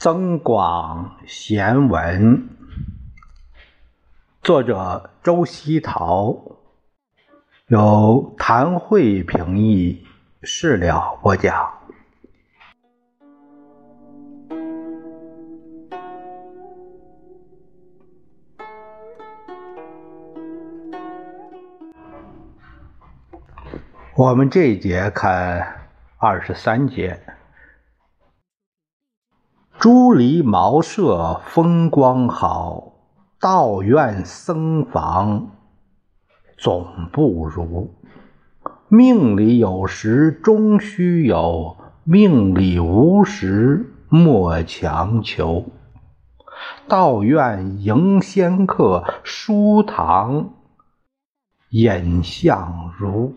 增广贤文，作者周希陶，由谭慧平译，事了播讲。我们这一节看二十三节。朱篱茅舍风光好，道院僧房总不如。命里有时终须有，命里无时莫强求。道院迎仙客，书堂引相如。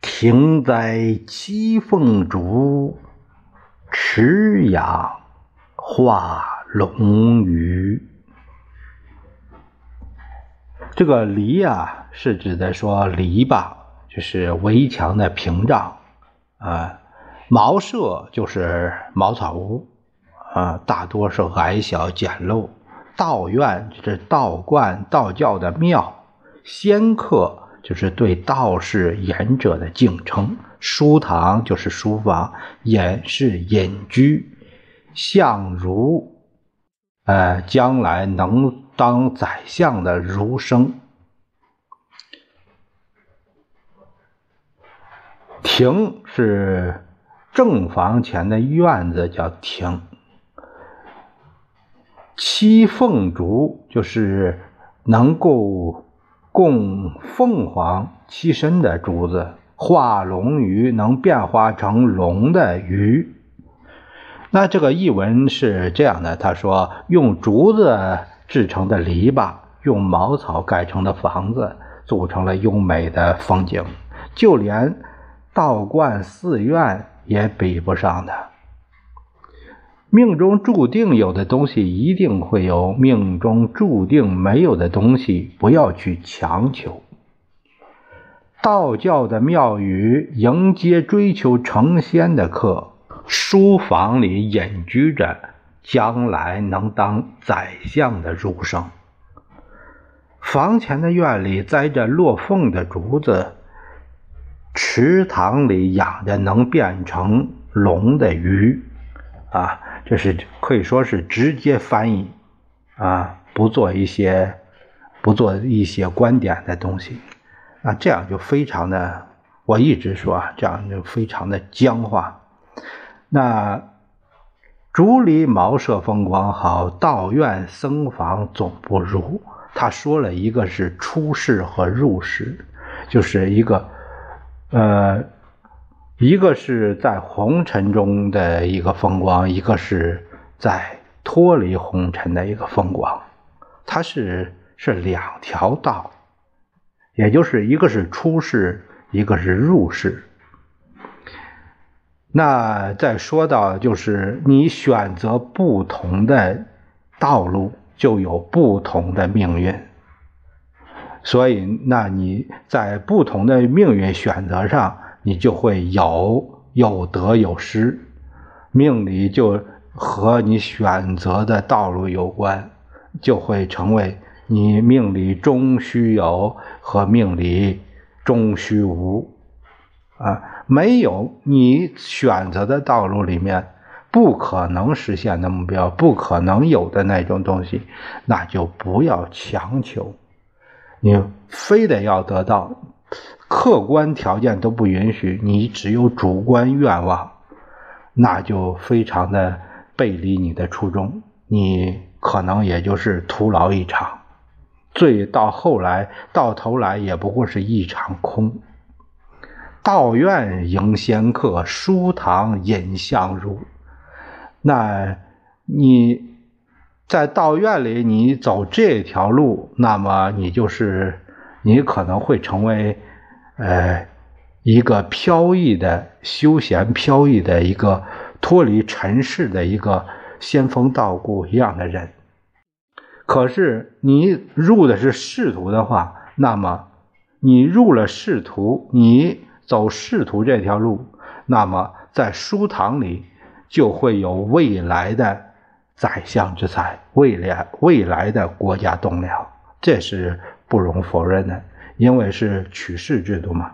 亭栽栖凤竹，池养。画龙鱼，这个篱啊，是指的说篱笆，就是围墙的屏障啊。茅舍就是茅草屋啊，大多是矮小简陋。道院就是道观、道教的庙。仙客就是对道士、隐者的敬称。书堂就是书房，隐是隐居。相如，呃，将来能当宰相的儒生。亭是正房前的院子，叫亭。栖凤竹就是能够供凤凰栖身的竹子。化龙鱼能变化成龙的鱼。那这个译文是这样的，他说用竹子制成的篱笆，用茅草盖成的房子，组成了优美的风景，就连道观寺院也比不上的。命中注定有的东西一定会有，命中注定没有的东西不要去强求。道教的庙宇迎接追求成仙的客。书房里隐居着将来能当宰相的儒生。房前的院里栽着落凤的竹子，池塘里养着能变成龙的鱼。啊，这是可以说是直接翻译，啊，不做一些不做一些观点的东西，啊，这样就非常的，我一直说啊，这样就非常的僵化。那竹篱茅舍风光好，道院僧房总不如。他说了一个是出世和入世，就是一个呃，一个是在红尘中的一个风光，一个是在脱离红尘的一个风光。它是是两条道，也就是一个是出世，一个是入世。那再说到，就是你选择不同的道路，就有不同的命运。所以，那你在不同的命运选择上，你就会有有得有失。命里就和你选择的道路有关，就会成为你命里终须有和命里终须无。啊，没有你选择的道路里面不可能实现的目标，不可能有的那种东西，那就不要强求。你非得要得到，客观条件都不允许，你只有主观愿望，那就非常的背离你的初衷，你可能也就是徒劳一场，最到后来到头来也不过是一场空。道院迎仙客，书堂引相如。那你在道院里，你走这条路，那么你就是你可能会成为呃一个飘逸的休闲、飘逸的一个脱离尘世的一个仙风道骨一样的人。可是你入的是仕途的话，那么你入了仕途，你。走仕途这条路，那么在书堂里就会有未来的宰相之才，未来未来的国家栋梁，这是不容否认的，因为是取士制度嘛。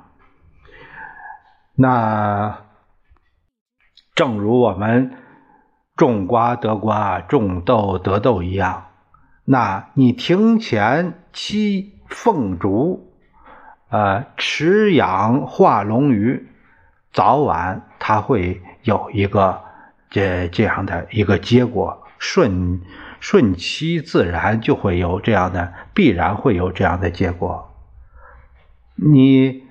那正如我们种瓜得瓜，种豆得豆一样，那你庭前栖凤竹，呃，池养化龙鱼，早晚它会有一个这这样的一个结果。顺顺其自然，就会有这样的，必然会有这样的结果。你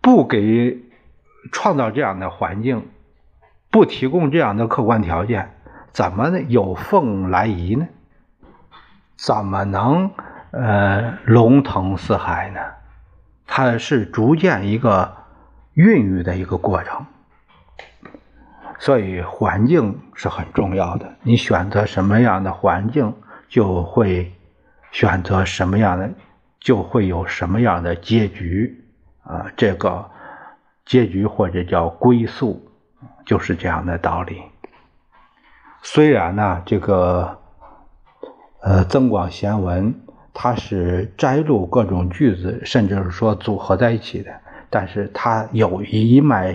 不给创造这样的环境，不提供这样的客观条件，怎么有凤来仪呢？怎么能呃龙腾四海呢？它是逐渐一个孕育的一个过程。所以环境是很重要的。你选择什么样的环境，就会选择什么样的，就会有什么样的结局啊！这个结局或者叫归宿，就是这样的道理。虽然呢，这个呃《增广贤文》它是摘录各种句子，甚至是说组合在一起的，但是它有一脉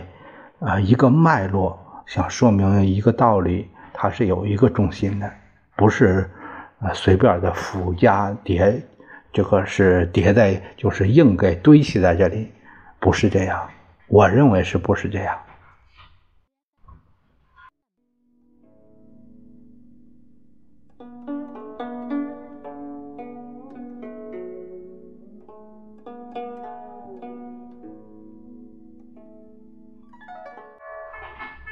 啊一个脉络。想说明一个道理，它是有一个中心的，不是呃随便的附加叠，这个是叠在就是硬给堆砌在这里，不是这样，我认为是不是这样？